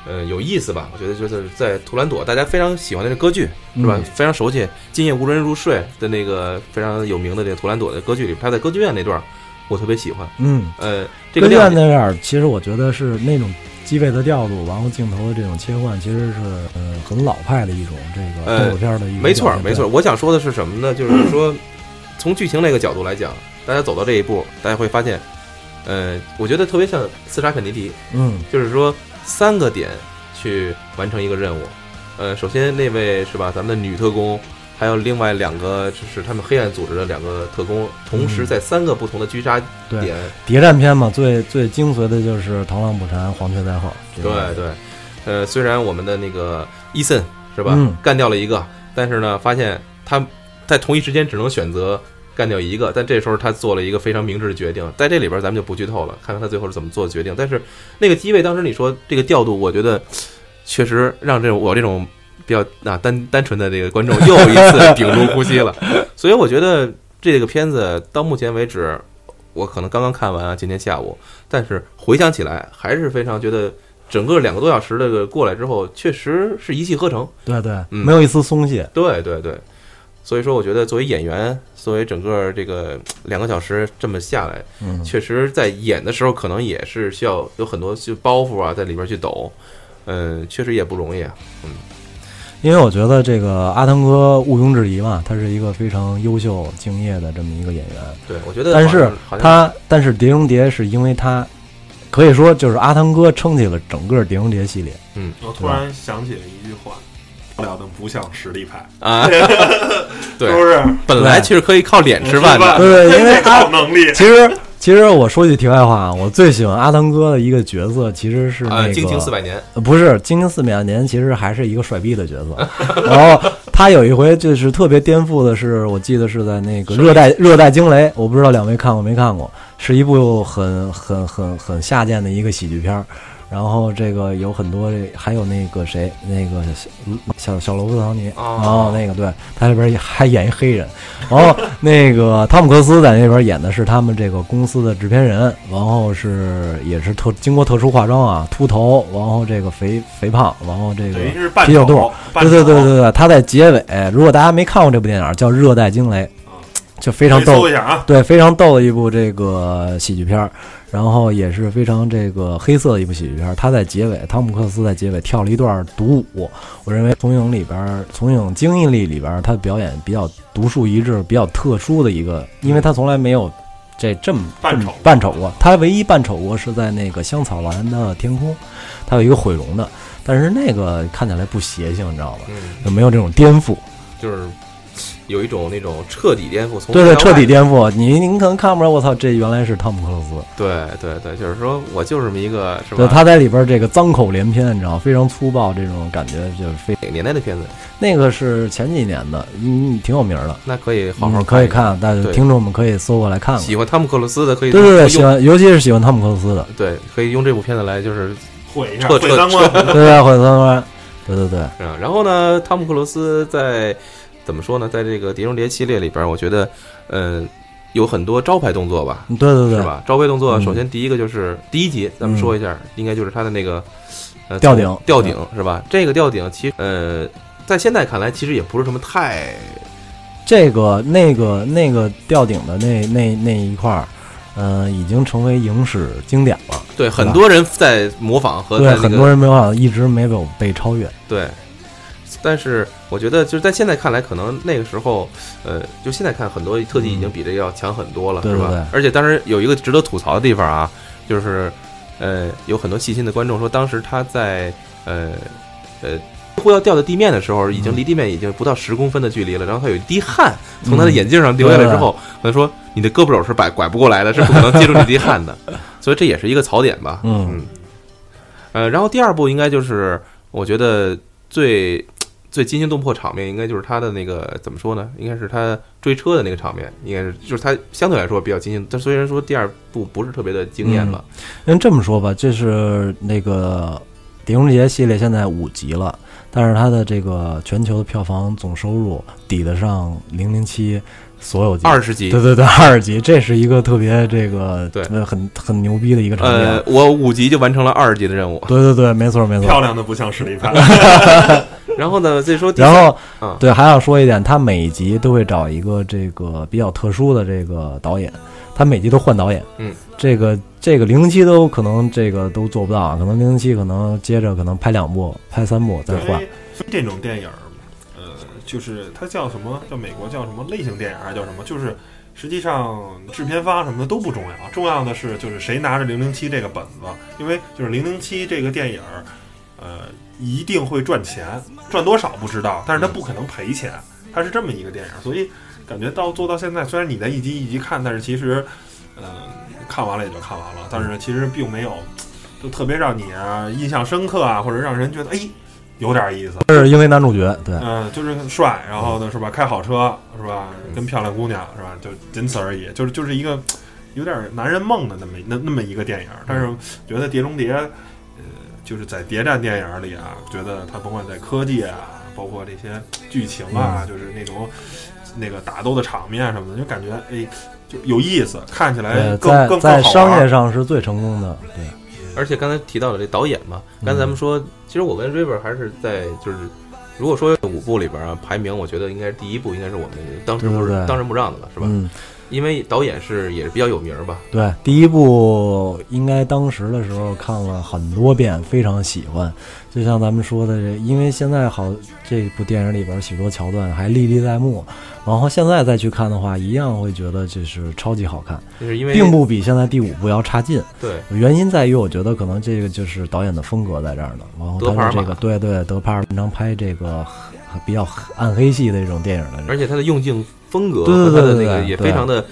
呃，有意思吧？我觉得就是在图兰朵，大家非常喜欢的这歌剧是吧？嗯非常熟悉，《今夜无人入睡》的那个非常有名的这个图兰朵的歌剧里，他在歌剧院那段儿，我特别喜欢。嗯，呃，这歌剧院那段儿，其实我觉得是那种机位的调度，然后镜头的这种切换，其实是呃很老派的一种这个呃动作片的一个没错儿，没错儿。。我想说的是什么呢？就是说，从剧情那个角度来讲，大家走到这一步，大家会发现，呃，我觉得特别像刺杀肯尼迪，嗯就是说三个点去完成一个任务。呃，首先那位是吧，咱们的女特工，还有另外两个就是他们黑暗组织的两个特工，同时嗯在三个不同的狙杀对点，谍战片嘛，最最精髓的就是螳螂捕蝉，黄雀在后。这对对。呃，虽然我们的那个伊森是吧，嗯干掉了一个，但是呢，发现他在同一时间只能选择干掉一个，但这时候他做了一个非常明智的决定，在这里边咱们就不剧透了，看看他最后是怎么做的决定。但是那个机位当时你说这个调度，我觉得确实让这种我这种比较啊单单纯的这个观众又一次屏住呼吸了。所以我觉得这个片子到目前为止，我可能刚刚看完啊，今天下午，但是回想起来还是非常觉得。整个两个多小时的过来之后，确实是一气呵成。对对，嗯没有一丝松懈。对对对，所以说我觉得作为演员，作为整个这个两个小时这么下来，嗯，确实在演的时候可能也是需要有很多就包袱啊在里边去抖，嗯，确实也不容易啊。因为我觉得这个阿汤哥毋庸置疑嘛，他是一个非常优秀、敬业的这么一个演员。对，我觉得但是他，但是《碟中谍》是因为他可以说就是阿汤哥撑起了整个《碟中谍》系列。嗯我突然想起了一句话：漂亮的不像实力派，啊，对是不是？本来其实可以靠脸吃饭的，对对因为 他有能力，其实，其实我说句题外话啊，我最喜欢阿汤哥的一个角色其实是那啊，个惊情四百年，呃不是《惊情四百年》，其实还是一个帅逼的角色。然后他有一回就是特别颠覆的是，我记得是在那个《热带热带惊雷》，我不知道两位看过没看过，是一部很很很很下贱的一个喜剧片儿。然后这个有很多这还有那个谁，那个小小小罗伯特·唐尼，哦。然后那个对他那边还演一黑人，然 后那个汤姆克斯在那边演的是他们这个公司的制片人，然后是也是特经过特殊化妆啊，秃头，然后这个肥肥胖，然后这个啤酒肚对对对对对，他在结尾，如果大家没看过这部电影，叫《热带惊雷》，就非常逗对，非常逗的一部这个喜剧片儿，然后也是非常这个黑色的一部喜剧片儿。他在结尾，汤姆克斯在结尾跳了一段独舞，我认为从影里边儿，从影经历里里边儿，他的表演比较独树一帜，比较特殊的一个，因为他从来没有这这么扮丑扮丑过。他唯一扮丑过是在那个香草蓝的天空，他有一个毁容的，但是那个看起来不邪性，你知道吧？嗯，就没有这种颠覆。就是有一种那种彻底颠覆，从对对，彻底颠覆你，你可能看不出来，我操，这原来是汤姆克鲁斯。对对对，就是说我就是这么一个是对，吧？他在里边这个脏口连篇，你知道，非常粗暴，这种感觉就是非哪个年代的片子？那个是前几年的，嗯，挺有名的，那可以好好嗯可以看。看，但是听众们可以搜过来看看。喜欢汤姆克鲁斯的可以对对对，喜欢，尤其是喜欢汤姆克鲁斯的，对，可以用这部片子来就是毁一下，毁三观。对 对，毁三观，对对对，嗯，然后呢，汤姆克鲁斯在怎么说呢？在这个《碟中谍》系列里边，我觉得，呃、有很多招牌动作吧，对对对，是吧？招牌动作，嗯首先第一个就是第一集，咱们嗯说一下，应该就是他的那个呃吊顶吊顶是吧？这个吊顶其实呃，在现在看来，其实也不是什么太这个那个那个吊顶的那那那一块儿，嗯，已经成为影史经典了。对，很多人在模仿和对，很多人模仿，一直没有被超越。对。但是我觉得，就是在现在看来，可能那个时候，呃，就现在看，很多特技已经比这个要强很多了，是吧？对对？对而且当时有一个值得吐槽的地方啊，就是，呃，有很多细心的观众说，当时他在呃呃几乎要掉到地面的时候，已经离地面已经不到十公分的距离了，然后他有一滴汗从他的眼镜上流下来之后，可能说你的胳膊肘是拐拐不过来的，是不可能接住这滴汗的，所以这也是一个槽点吧。嗯。嗯，呃，然后第二部应该就是我觉得最最惊心动魄场面，应该就是他的那个怎么说呢？应该是他追车的那个场面，应该是就是他相对来说比较惊心。但虽然说第二部不是特别的惊艳吧，因为这么说吧，这是那个《碟中谍》系列现在五集了，但是它的这个全球的票房总收入抵得上《零零七》所有集。二十集对。对对，二十集，这是一个特别这个对呃很很牛逼的一个场面。呃，我五集就完成了二十集的任务。对对对，没错没错。漂亮的不像实力派，然后呢，再说然后啊，对，还要说一点，他每一集都会找一个这个比较特殊的这个导演，他每集都换导演。嗯，这个这个零零七都可能这个都做不到，可能零零七可能接着可能拍两部、拍三部再换。这种电影儿，呃，就是它叫什么？叫美国叫什么类型电影还是叫什么？就是实际上制片方什么的都不重要，重要的是就是谁拿着零零七这个本子，因为就是零零七这个电影儿，呃，一定会赚钱，赚多少不知道，但是他不可能赔钱，他是这么一个电影儿，所以感觉到做到现在，虽然你在一集一集看，但是其实，呃，看完了也就看完了，但是其实并没有就特别让你啊印象深刻啊，或者让人觉得哎有点意思。是因为男主角对，嗯，就是帅，然后呢是吧，开好车是吧，跟漂亮姑娘是吧，就仅此而已，就是就是一个有点男人梦的那么那那么一个电影。但是觉得《碟中谍》，呃，就是在谍战电影里啊，觉得它甭管在科技啊，包括这些剧情啊，就是那种那个打斗的场面什么的，就感觉哎就有意思，看起来呃，更更在商业。上是最成功的。对，而且刚才提到了这导演嘛，刚才咱们说，其实我跟 River 还是在就是，如果说五部里边啊排名，我觉得应该是第一部应该是我们当之不对对对当仁不让的了，是吧？嗯，因为导演是也是比较有名儿吧，对，第一部应该当时的时候看了很多遍，非常喜欢。就像咱们说的，这因为现在好这部电影里边许多桥段还历历在目，然后现在再去看的话，一样会觉得就是超级好看，就是因为并不比现在第五部要差劲。对原因在于，我觉得可能这个就是导演的风格在这儿呢。然后他是这个对对德帕尔经常拍这个比较暗黑系的这种电影的人，而且他的用镜风格和他的那个也非常的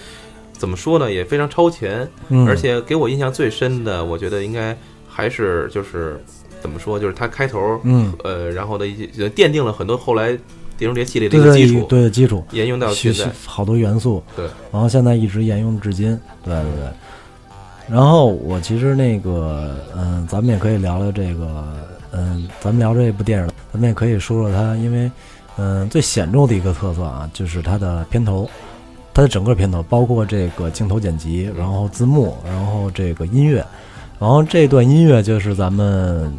怎么说呢，也非常超前。嗯，而且给我印象最深的，我觉得应该还是就是怎么说，就是他开头嗯，呃，然后的一些奠定了很多后来《碟中谍》系列的一个基础，对基础，沿用到现在。好多元素，对，然后现在一直沿用至今，对对对，然后我其实那个，嗯，咱们也可以聊聊这个，嗯，咱们聊这部电影，咱们也可以说说它，因为，嗯，最显著的一个特色啊，就是它的片头，它的整个片头，包括这个镜头剪辑，然后字幕，然后这个音乐，然后这段音乐就是咱们，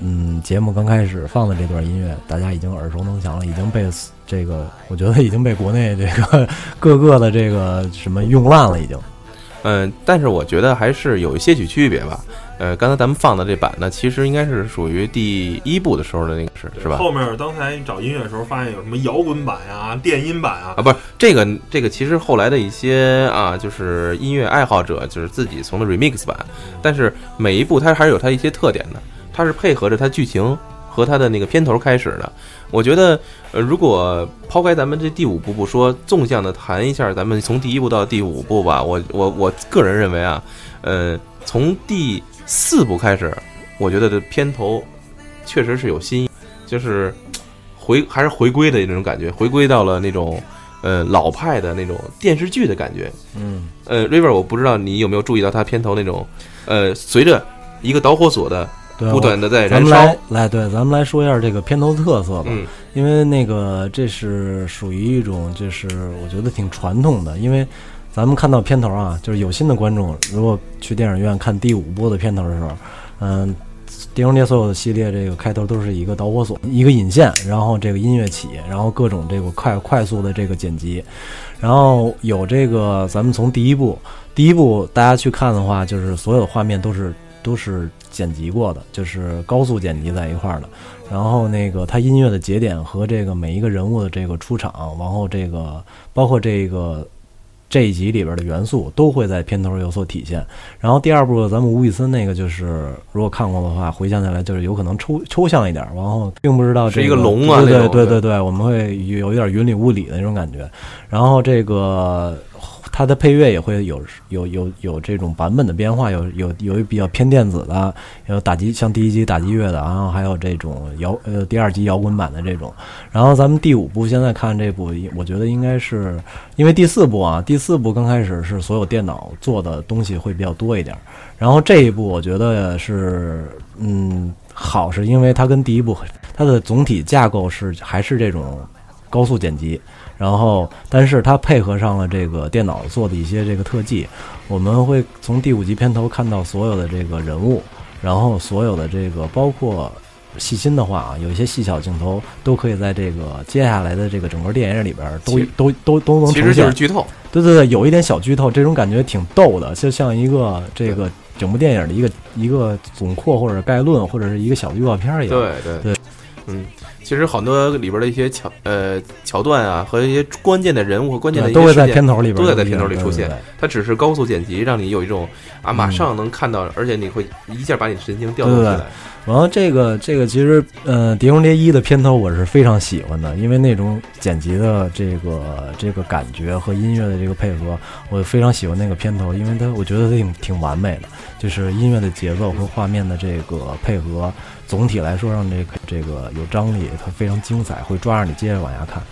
嗯，节目刚开始放的这段音乐，大家已经耳熟能详了，已经被这个，我觉得已经被国内这个 各个的这个什么用烂了，已经。嗯，但是我觉得还是有一些许区别吧。呃，刚才咱们放的这版呢，其实应该是属于第一部的时候的那个是是吧？后面刚才找音乐的时候，发现有什么摇滚版啊、电音版啊啊，不是这个这个，其实后来的一些啊，就是音乐爱好者就是自己从的 remix 版，但是每一部它还是有它一些特点的，它是配合着它剧情和它的那个片头开始的。我觉得，呃，如果抛开咱们这第五部不说，纵向的谈一下，咱们从第一部到第五部吧，我我我个人认为啊，呃，从第四部开始，我觉得这片头确实是有新意，就是回还是回归的那种感觉，回归到了那种呃老派的那种电视剧的感觉。嗯，呃，River，我不知道你有没有注意到它片头那种，呃，随着一个导火索的对，不断的在燃烧们来，来，对，咱们来说一下这个片头特色吧。嗯因为那个这是属于一种，就是我觉得挺传统的。因为咱们看到片头啊，就是有心的观众，如果去电影院看第五部的片头的时候，嗯，《碟中谍》所有的系列这个开头都是一个导火索，一个引线，然后这个音乐起，然后各种这个快快速的这个剪辑，然后有这个咱们从第一部，第一部大家去看的话，就是所有的画面都是都是剪辑过的，就是高速剪辑在一块儿的。然后那个它音乐的节点和这个每一个人物的这个出场，然后这个包括这个这一集里边的元素都会在片头有所体现。然后第二部咱们吴宇森那个就是如果看过的话，回想起来就是有可能抽抽象一点，然后并不知道这是一个龙啊对对对对对，我们会有一点云里雾里的那种感觉。然后这个它的配乐也会有有有有这种版本的变化，有有有比较偏电子的，有打击像第一集打击乐的，然后还有这种摇呃第二集摇滚版的这种。然后咱们第五部现在看这部，我觉得应该是因为第四部啊，第四部刚开始是所有电脑做的东西会比较多一点，然后这一部我觉得是嗯好，是因为它跟第一部它的总体架构是还是这种高速剪辑。然后，但是它配合上了这个电脑做的一些这个特技，我们会从第五集片头看到所有的这个人物，然后所有的这个包括细心的话啊，有一些细小镜头都可以在这个接下来的这个整个电影里边都其都都都能呈现其实就是。剧透。对对对，有一点小剧透，这种感觉挺逗的，就像一个这个整部电影的一个一个总括或者概论，或者是一个小预告片儿一样。对对对，嗯，其实很多里边的一些桥呃桥段啊，和一些关键的人物和关键的一些都会在片头里边都会在有一点片头里出现。它只是高速剪辑，让你有一种啊马上能看到，而且你会一下把你神经调动起来。然后这个这个其实，呃，《碟中谍一》的片头我是非常喜欢的，因为那种剪辑的这个这个感觉和音乐的这个配合，我非常喜欢那个片头，因为它我觉得它挺挺完美的，就是音乐的节奏和画面的这个配合，总体来说让这个这个有张力，它非常精彩，会抓着你接着往下看。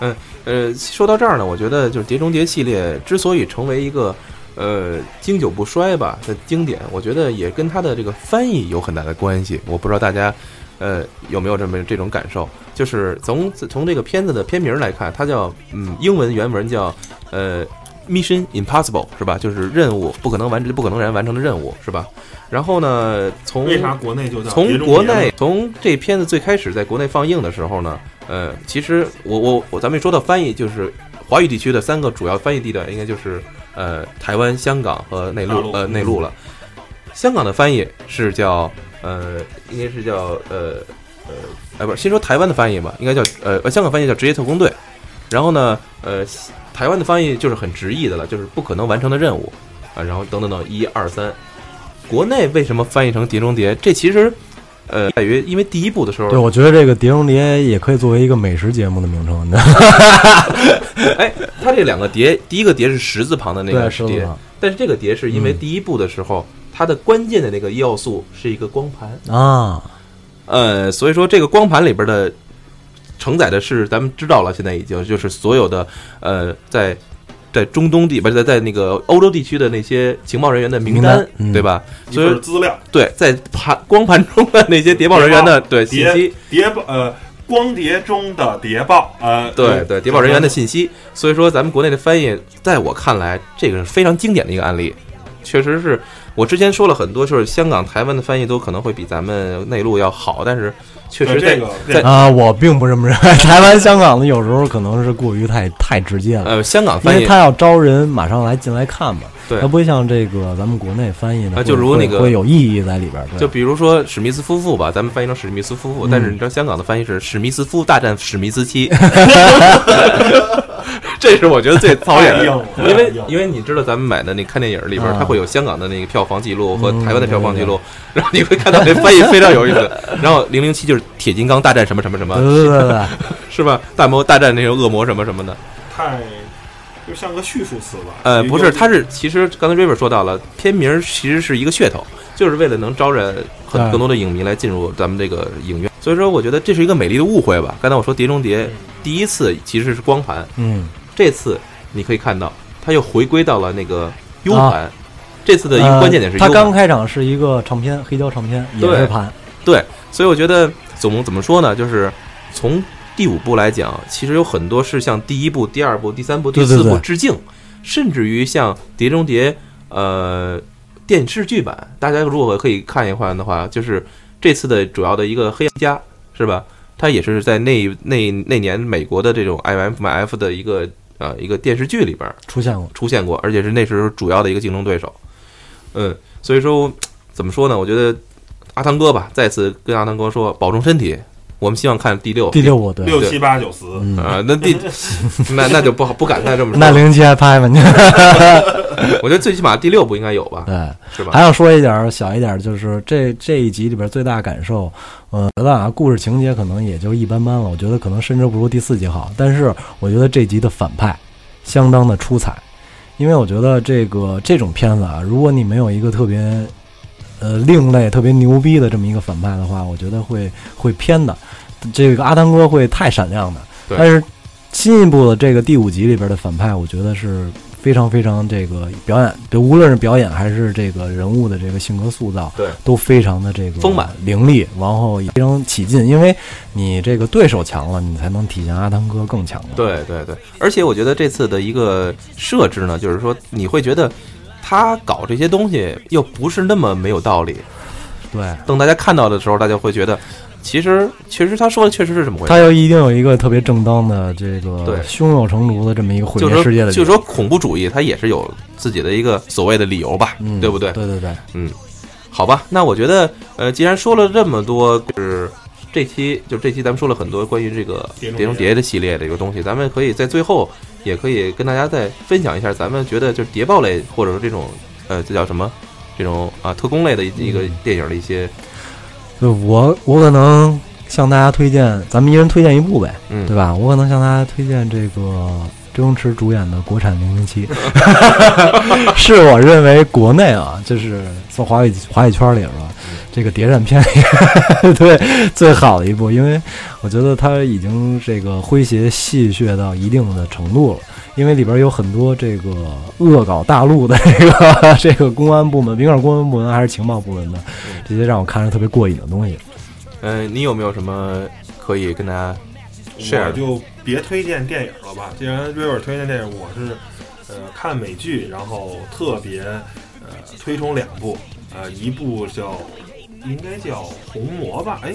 嗯呃，说到这儿呢，我觉得就是《碟中谍》系列之所以成为一个呃经久不衰吧的经典，我觉得也跟它的这个翻译有很大的关系。我不知道大家呃有没有这么这种感受，就是从从这个片子的片名来看，它叫嗯英文原文叫呃 Mission Impossible 是吧？就是任务不可能完不可能人完成的任务是吧？然后呢，从为啥国内就叫从国内，从这片子最开始在国内放映的时候呢，呃，其实我我我，咱们一说到翻译，就是华语地区的三个主要翻译地段，应该就是呃台湾、香港和内陆呃内陆了。香港的翻译是叫呃，应该是叫呃呃，哎，不是，先说台湾的翻译吧，应该叫呃呃，香港翻译叫职业特工队。然后呢，呃，台湾的翻译就是很直译的了，就是不可能完成的任务啊，然后等等等一二三。国内为什么翻译成《碟中谍》？这其实，呃，在于因为第一部的时候，对，我觉得这个《碟中谍》也可以作为一个美食节目的名称，你知道吗？哎，它这两个碟，第一个碟是十字旁的那，个碟，但是这个碟是因为嗯第一部的时候，它的关键的那个要素是一个光盘，啊，呃，所以说这个光盘里边的承载的是咱们知道了，现在已经就是所有的呃在在中东地不是在在那个欧洲地区的那些情报人员的名单，名单嗯对吧？一所以份资料，对，在盘光盘中的那些谍报人员的 对信息，谍报呃光碟中的谍报，呃，对对谍报人员的信息。所以说，咱们国内的翻译，在我看来，这个是非常经典的一个案例，确实是我之前说了很多，就是香港、台湾的翻译都可能会比咱们内陆要好，但是确实这个在啊，我并不这么认为。台湾、香港的有时候可能是过于太太直接了，呃香港因翻译为他要招人马上来进来看嘛，对。它不会像这个咱们国内翻译的就如那个会会有意义在里边就比如说史密斯夫妇吧，咱们翻译成史密斯夫妇，嗯但是你知道香港的翻译是史密斯夫大战史密斯妻，这是我觉得最讨厌的。因为因为你知道咱们买的那看电影里边，啊。它会有香港的那个票房记录和嗯台湾的票房记录，然后你会看到这翻译非常有意思。然后零零七就是铁金刚大战什么什么什么，对对对对，是吧？大魔大战那种恶魔什么什么的。太就像个叙述词吧。呃，不是，有它是其实刚才 River 说到了，片名其实是一个噱头，就是为了能招人很更多的影迷来进入咱们这个影院。所以说，我觉得这是一个美丽的误会吧。刚才我说《碟中谍》第一次其实是光盘，嗯，这次你可以看到它又回归到了那个 U 啊盘。这次的一个关键点是他，刚开场是一个唱片，黑胶唱片，也对是盘，对，所以我觉得总怎么说呢，就是从第五部来讲，其实有很多是向第一部、第二部、第三部、第四对对对部致敬，甚至于像《碟中谍》呃电视剧版，大家如果可以看一看的话，就是这次的主要的一个黑暗家是吧？他也是在那那那年美国的这种 IMF 的一个呃一个电视剧里边出现过。出现过，而且是那时候主要的一个竞争对手。嗯，所以说怎么说呢？我觉得阿汤哥吧，再次跟阿汤哥说，保重身体。我们希望看第六第六部对，六七八九十，嗯，啊、那第 那那就不好不敢再这么说。那零七还拍吗？你 我觉得最起码第六部应该有吧，对。是吧？还要说一点儿小一点儿，就是这这一集里边最大感受，呃，觉得啊，故事情节可能也就一般般了，我觉得可能甚至不如第四集好。但是我觉得这集的反派相当的出彩，因为我觉得这个这种片子啊，如果你没有一个特别呃另类、特别牛逼的这么一个反派的话，我觉得会会偏的。这个阿汤哥会太闪亮的，但是新一部的这个第五集里边的反派，我觉得是非常非常这个表演，就无论是表演还是这个人物的这个性格塑造，对，都非常的这个丰满凌厉，然后也非常起劲。因为你这个对手强了，你才能体现阿汤哥更强了。对对对，而且我觉得这次的一个设置呢，就是说你会觉得他搞这些东西又不是那么没有道理。对，等大家看到的时候，大家会觉得，其实其实他说的确实是这么回事。他又一定有一个特别正当的这个对胸有成竹的这么一个毁灭世界的理由，就是说恐怖主义，它也是有自己的一个所谓的理由吧，嗯，对不对？对对对，嗯好吧，那我觉得，呃，既然说了这么多，就是这期就这期咱们说了很多关于这个《碟中谍。中谍》的系列的一个东西，咱们可以在最后也可以跟大家再分享一下，咱们觉得就是谍报类或者说这种呃这叫什么？这种啊特工类的一一个电影的一些就我我可能向大家推荐，咱们一人推荐一部呗，嗯。对吧？我可能向大家推荐这个周星驰主演的国产《零零七》是我认为国内啊，就是从华语华语圈里边吧，这个谍战片里 对最好的一部，因为我觉得它已经这个诙谐戏谑到一定的程度了。因为里边有很多这个恶搞大陆的这个 这个公安部门，甭管公安部门还是情报部门的，这些让我看着特别过瘾的东西。嗯、你有没有什么可以跟大家我 share 就别推荐电影了吧。既然 River 推荐电影，我是呃看美剧，然后特别呃推崇两部，呃一部叫应该叫《红魔》吧，哎。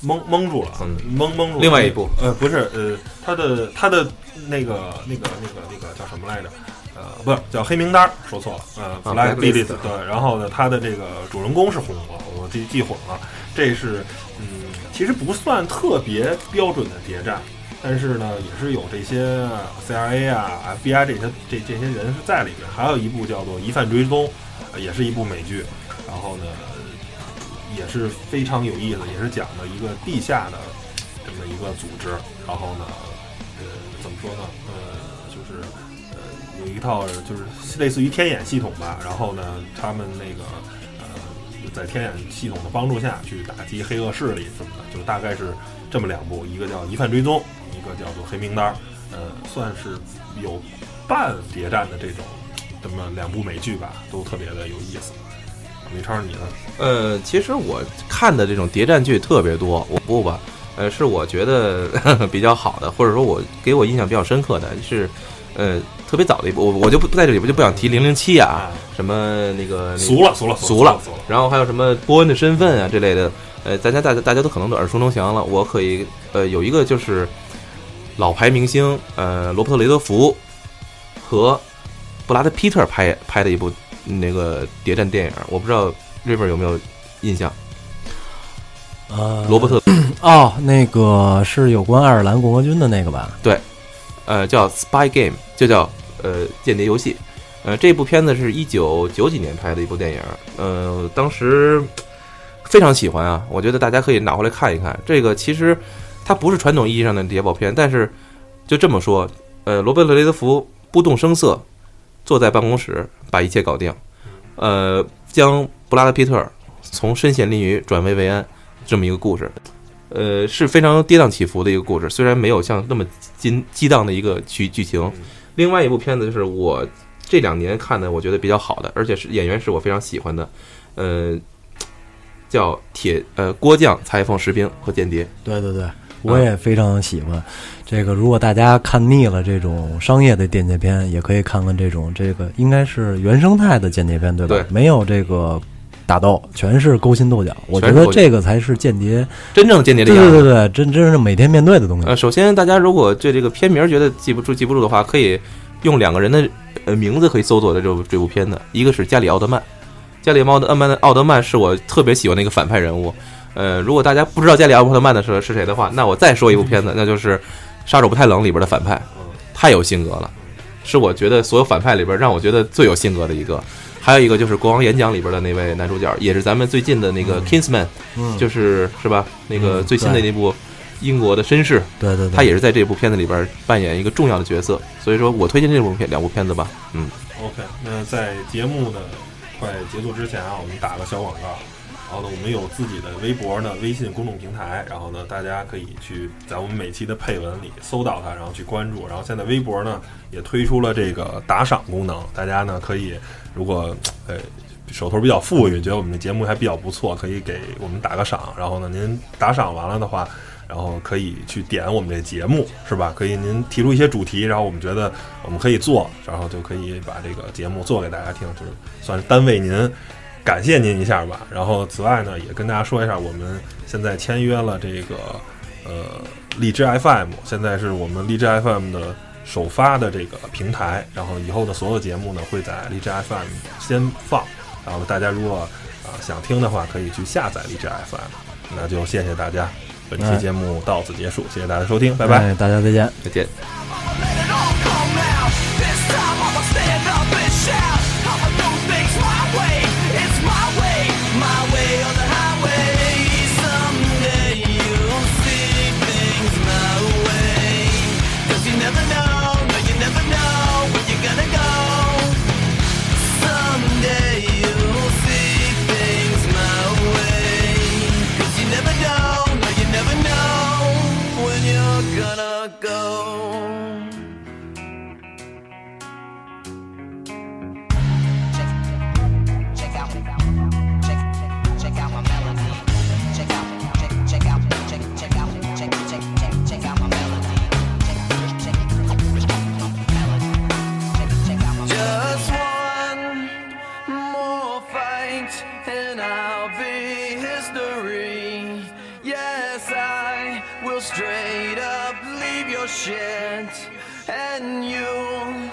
蒙蒙住了，嗯蒙蒙住了。另外一部，呃，不是，呃，他的他的那个那个那个那个叫什么来着？呃，不是叫黑名单，说错了，呃啊，Black List，对。然后呢，他的这个主人公是红魔，我记记混了。这是，嗯，其实不算特别标准的谍战，但是呢，也是有这些 CIA 啊、FBI 这些这这些人是在里边。还有一部叫做《疑犯追踪》，呃也是一部美剧。然后呢，也是非常有意思，也是讲的一个地下的这么一个组织。然后呢，呃，怎么说呢？呃，就是呃，有一套就是类似于天眼系统吧。然后呢，他们那个呃，在天眼系统的帮助下去打击黑恶势力什么的，就大概是这么两部，一个叫《疑犯追踪》，一个叫做《黑名单》。呃，算是有半谍战的这种这么两部美剧吧，都特别的有意思。李超，你呢？呃，其实我看的这种谍战剧特别多，我不吧，呃，是我觉得 比较好的，或者说我给我印象比较深刻的是，呃，特别早的一部，我我就不在这里，我就不想提零零七啊，什么那个俗了，俗了，俗了，俗了。然后还有什么波恩的身份啊这类的，呃，大家大家大家都可能都耳熟能详了。我可以，呃，有一个就是老牌明星，呃，罗伯特雷德福和布拉德皮特拍拍的一部。那个谍战电影，我不知道 River 有没有印象？呃，罗伯特 哦，那个是有关爱尔兰共和军的那个吧？对，呃，叫 Spy Game，就叫呃间谍游戏。呃，这部片子是一九九几年拍的一部电影，呃，当时非常喜欢啊，我觉得大家可以拿回来看一看。这个其实它不是传统意义上的谍报片，但是就这么说，呃，罗伯特雷德福不动声色。坐在办公室把一切搞定，呃，将布拉德皮特从身陷囹圄转危为安，这么一个故事，呃，是非常跌宕起伏的一个故事。虽然没有像那么激激荡的一个剧剧情。另外一部片子就是我这两年看的，我觉得比较好的，而且是演员是我非常喜欢的，呃，叫铁呃郭将裁缝士兵和间谍。对对对。我也非常喜欢这个。如果大家看腻了这种商业的间谍片，也可以看看这种这个应该是原生态的间谍片，对吧？对，没有这个打斗，全是勾心斗角。我觉得这个才是间谍真正间谍的样子。对对对，真真是每天面对的东西。呃，首先大家如果对这个片名觉得记不住记不住的话，可以用两个人的呃名字可以搜索的这部这部片子，一个是加里奥德曼，加里奥德曼的奥德曼是我特别喜欢的一个反派人物。呃，如果大家不知道加里奥特曼的是是谁的话，那我再说一部片子，那就是《杀手不太冷》里边的反派，太有性格了，是我觉得所有反派里边让我觉得最有性格的一个。还有一个就是《国王演讲》里边的那位男主角，也是咱们最近的那个 Kingsman，就是是吧？那个最新的那部英国的绅士，对对，他也是在这部片子里边扮演一个重要的角色。所以说我推荐这部片两部片子吧。嗯，OK，那在节目的快结束之前啊，我们打个小广告。然后呢，我们有自己的微博呢，微信公众平台。然后呢，大家可以去在我们每期的配文里搜到它，然后去关注。然后现在微博呢也推出了这个打赏功能，大家呢可以如果呃手头比较富裕，觉得我们的节目还比较不错，可以给我们打个赏。然后呢，您打赏完了的话，然后可以去点我们这节目，是吧？可以您提出一些主题，然后我们觉得我们可以做，然后就可以把这个节目做给大家听，就是算是单位您。感谢您一下吧，然后此外呢，也跟大家说一下，我们现在签约了这个呃荔枝 FM，现在是我们荔枝 FM 的首发的这个平台，然后以后的所有节目呢会在荔枝 FM 先放，然后大家如果啊想听的话，可以去下载荔枝 FM，那就谢谢大家，本期节目到此结束，谢谢大家收听，拜拜，大家再见，再见。your shit and you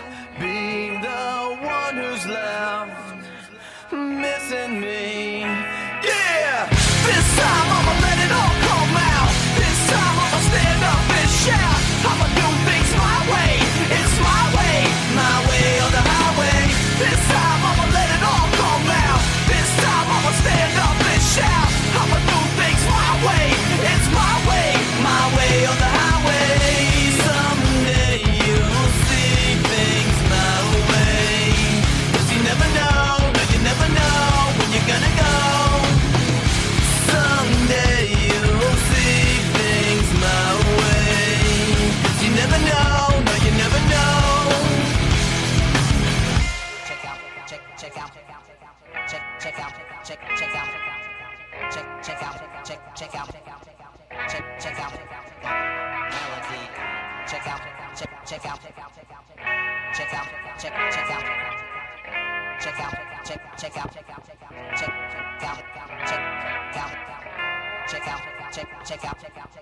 check out. Check out